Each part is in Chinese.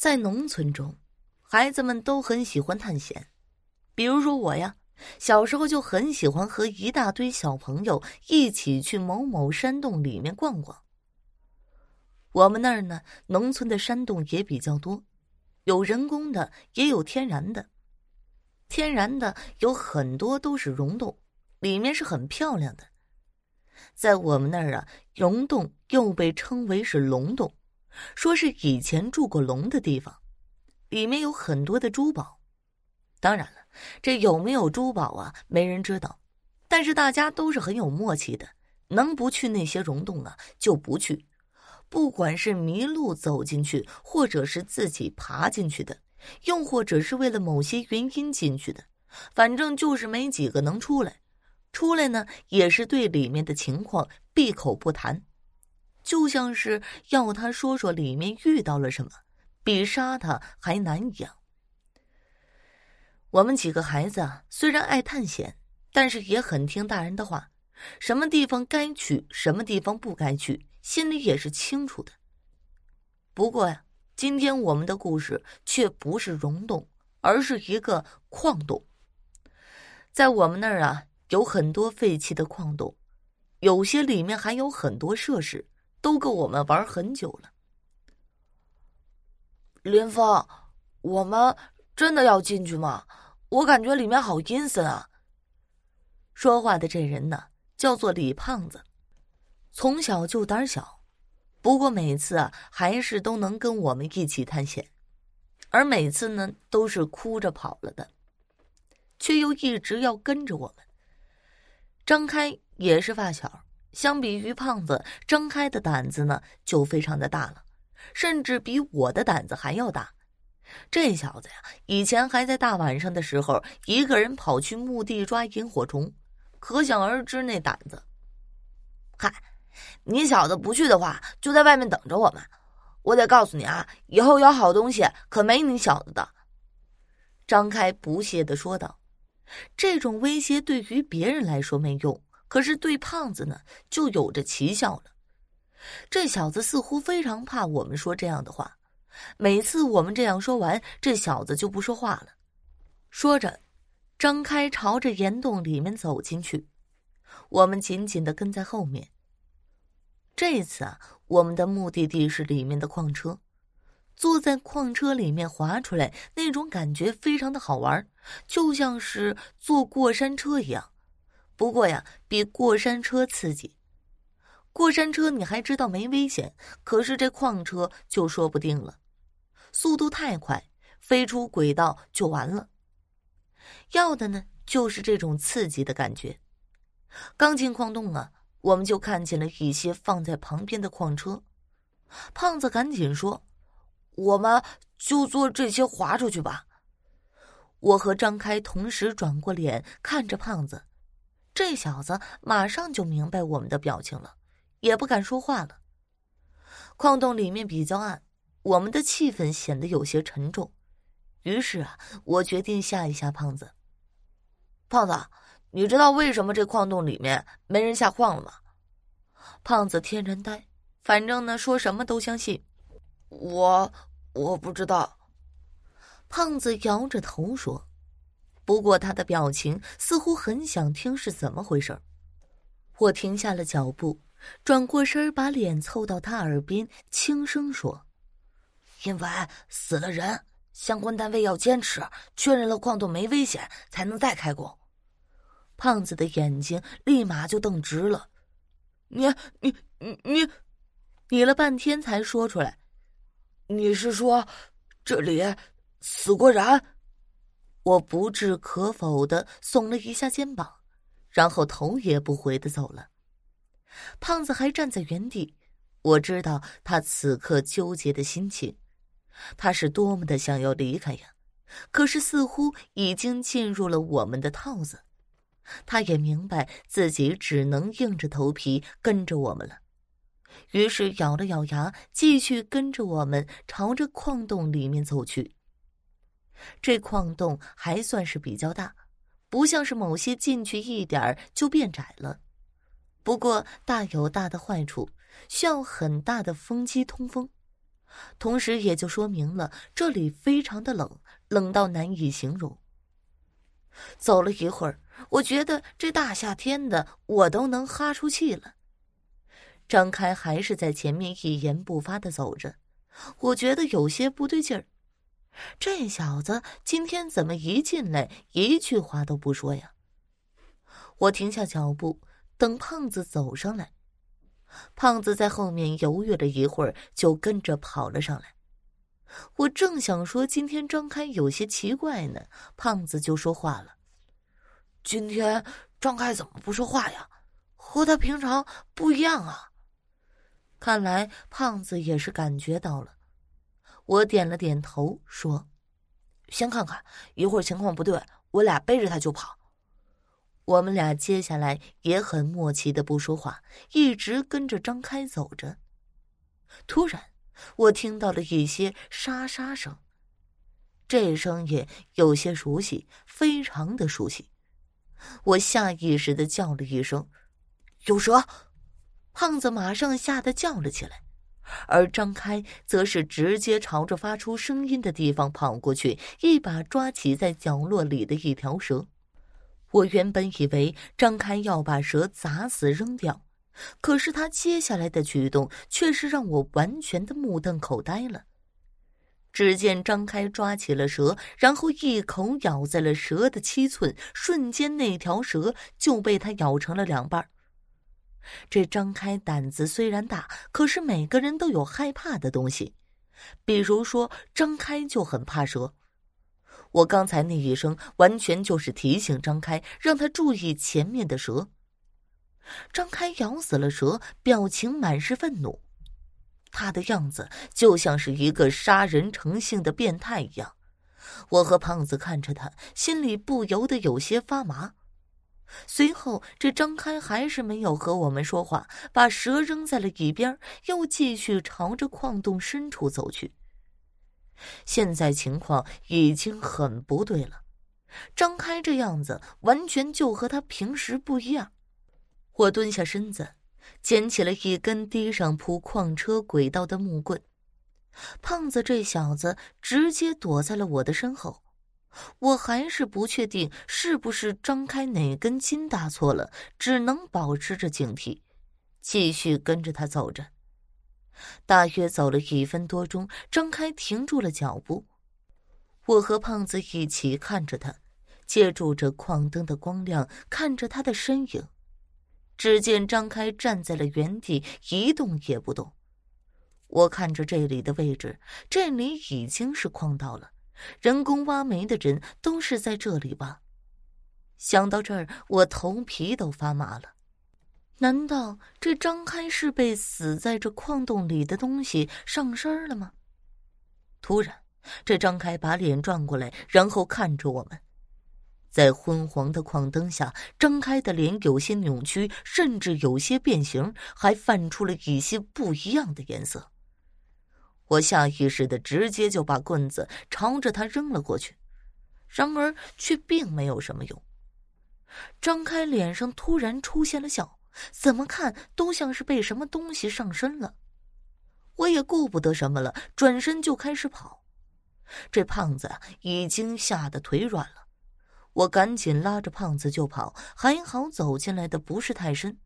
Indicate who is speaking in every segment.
Speaker 1: 在农村中，孩子们都很喜欢探险。比如说我呀，小时候就很喜欢和一大堆小朋友一起去某某山洞里面逛逛。我们那儿呢，农村的山洞也比较多，有人工的，也有天然的。天然的有很多都是溶洞，里面是很漂亮的。在我们那儿啊，溶洞又被称为是龙洞。说是以前住过龙的地方，里面有很多的珠宝。当然了，这有没有珠宝啊，没人知道。但是大家都是很有默契的，能不去那些溶洞啊，就不去。不管是迷路走进去，或者是自己爬进去的，又或者是为了某些原因进去的，反正就是没几个能出来。出来呢，也是对里面的情况闭口不谈。就像是要他说说里面遇到了什么，比杀他还难一样。我们几个孩子啊，虽然爱探险，但是也很听大人的话，什么地方该去，什么地方不该去，心里也是清楚的。不过呀，今天我们的故事却不是溶洞，而是一个矿洞。在我们那儿啊，有很多废弃的矿洞，有些里面还有很多设施。都够我们玩很久了。
Speaker 2: 林峰，我们真的要进去吗？我感觉里面好阴森啊。
Speaker 1: 说话的这人呢，叫做李胖子，从小就胆小，不过每次啊，还是都能跟我们一起探险，而每次呢，都是哭着跑了的，却又一直要跟着我们。张开也是发小。相比于胖子，张开的胆子呢就非常的大了，甚至比我的胆子还要大。这小子呀，以前还在大晚上的时候一个人跑去墓地抓萤火虫，可想而知那胆子。
Speaker 2: 嗨，你小子不去的话，就在外面等着我们。我得告诉你啊，以后有好东西可没你小子的。
Speaker 1: 张开不屑的说道：“这种威胁对于别人来说没用。”可是对胖子呢，就有着奇效了。这小子似乎非常怕我们说这样的话。每次我们这样说完，这小子就不说话了。说着，张开朝着岩洞里面走进去，我们紧紧的跟在后面。这次啊，我们的目的地是里面的矿车。坐在矿车里面滑出来，那种感觉非常的好玩，就像是坐过山车一样。不过呀，比过山车刺激。过山车你还知道没危险，可是这矿车就说不定了，速度太快，飞出轨道就完了。要的呢，就是这种刺激的感觉。刚进矿洞啊，我们就看见了一些放在旁边的矿车。胖子赶紧说：“
Speaker 2: 我们就坐这些滑出去吧。”
Speaker 1: 我和张开同时转过脸看着胖子。这小子马上就明白我们的表情了，也不敢说话了。矿洞里面比较暗，我们的气氛显得有些沉重。于是啊，我决定吓一吓胖子。
Speaker 2: 胖子，你知道为什么这矿洞里面没人下矿了吗？
Speaker 1: 胖子天然呆，反正呢说什么都相信。
Speaker 2: 我我不知道。
Speaker 1: 胖子摇着头说。不过他的表情似乎很想听是怎么回事我停下了脚步，转过身，把脸凑到他耳边，轻声说：“
Speaker 2: 因为死了人，相关单位要坚持确认了矿洞没危险，才能再开工。”
Speaker 1: 胖子的眼睛立马就瞪直了。
Speaker 2: 你你你你，
Speaker 1: 你了半天才说出来：“
Speaker 2: 你是说这里死过人？”
Speaker 1: 我不置可否的耸了一下肩膀，然后头也不回的走了。胖子还站在原地，我知道他此刻纠结的心情，他是多么的想要离开呀！可是似乎已经进入了我们的套子，他也明白自己只能硬着头皮跟着我们了，于是咬了咬牙，继续跟着我们朝着矿洞里面走去。这矿洞还算是比较大，不像是某些进去一点就变窄了。不过大有大的坏处，需要很大的风机通风。同时也就说明了这里非常的冷，冷到难以形容。走了一会儿，我觉得这大夏天的，我都能哈出气了。张开还是在前面一言不发的走着，我觉得有些不对劲儿。这小子今天怎么一进来一句话都不说呀？我停下脚步，等胖子走上来。胖子在后面犹豫了一会儿，就跟着跑了上来。我正想说今天张开有些奇怪呢，胖子就说话了：“
Speaker 2: 今天张开怎么不说话呀？和他平常不一样啊。”
Speaker 1: 看来胖子也是感觉到了。我点了点头，说：“
Speaker 2: 先看看，一会儿情况不对，我俩背着他就跑。”
Speaker 1: 我们俩接下来也很默契的不说话，一直跟着张开走着。突然，我听到了一些沙沙声，这声音有些熟悉，非常的熟悉。我下意识的叫了一声：“
Speaker 2: 有蛇！”
Speaker 1: 胖子马上吓得叫了起来，而张开则是直接朝着发出声音的地方跑过去，一把抓起在角落里的一条蛇。我原本以为张开要把蛇砸死扔掉，可是他接下来的举动却是让我完全的目瞪口呆了。只见张开抓起了蛇，然后一口咬在了蛇的七寸，瞬间那条蛇就被他咬成了两半。这张开胆子虽然大，可是每个人都有害怕的东西，比如说张开就很怕蛇。我刚才那一声，完全就是提醒张开，让他注意前面的蛇。张开咬死了蛇，表情满是愤怒，他的样子就像是一个杀人成性的变态一样。我和胖子看着他，心里不由得有些发麻。随后，这张开还是没有和我们说话，把蛇扔在了一边，又继续朝着矿洞深处走去。现在情况已经很不对了，张开这样子完全就和他平时不一样。我蹲下身子，捡起了一根地上铺矿车轨道的木棍。胖子这小子直接躲在了我的身后，我还是不确定是不是张开哪根筋搭错了，只能保持着警惕，继续跟着他走着。大约走了一分多钟，张开停住了脚步。我和胖子一起看着他，借助着矿灯的光亮，看着他的身影。只见张开站在了原地，一动也不动。我看着这里的位置，这里已经是矿道了，人工挖煤的人都是在这里挖。想到这儿，我头皮都发麻了。难道这张开是被死在这矿洞里的东西上身了吗？突然，这张开把脸转过来，然后看着我们。在昏黄的矿灯下，张开的脸有些扭曲，甚至有些变形，还泛出了一些不一样的颜色。我下意识的直接就把棍子朝着他扔了过去，然而却并没有什么用。张开脸上突然出现了笑。怎么看都像是被什么东西上身了，我也顾不得什么了，转身就开始跑。这胖子已经吓得腿软了，我赶紧拉着胖子就跑，还好走进来的不是太深。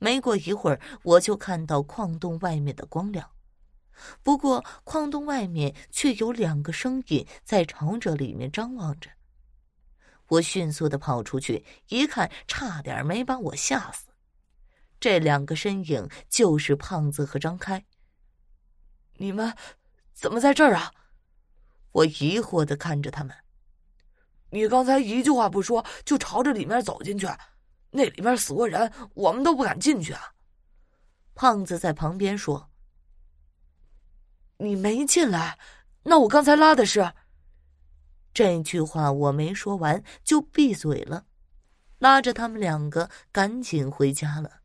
Speaker 1: 没过一会儿，我就看到矿洞外面的光亮，不过矿洞外面却有两个身影在朝着里面张望着。我迅速的跑出去，一看，差点没把我吓死。这两个身影就是胖子和张开。
Speaker 2: 你们怎么在这儿啊？
Speaker 1: 我疑惑的看着他们。
Speaker 2: 你刚才一句话不说就朝着里面走进去，那里面死过人，我们都不敢进去啊。
Speaker 1: 胖子在旁边说：“
Speaker 2: 你没进来，那我刚才拉的是。”
Speaker 1: 这句话我没说完就闭嘴了，拉着他们两个赶紧回家了。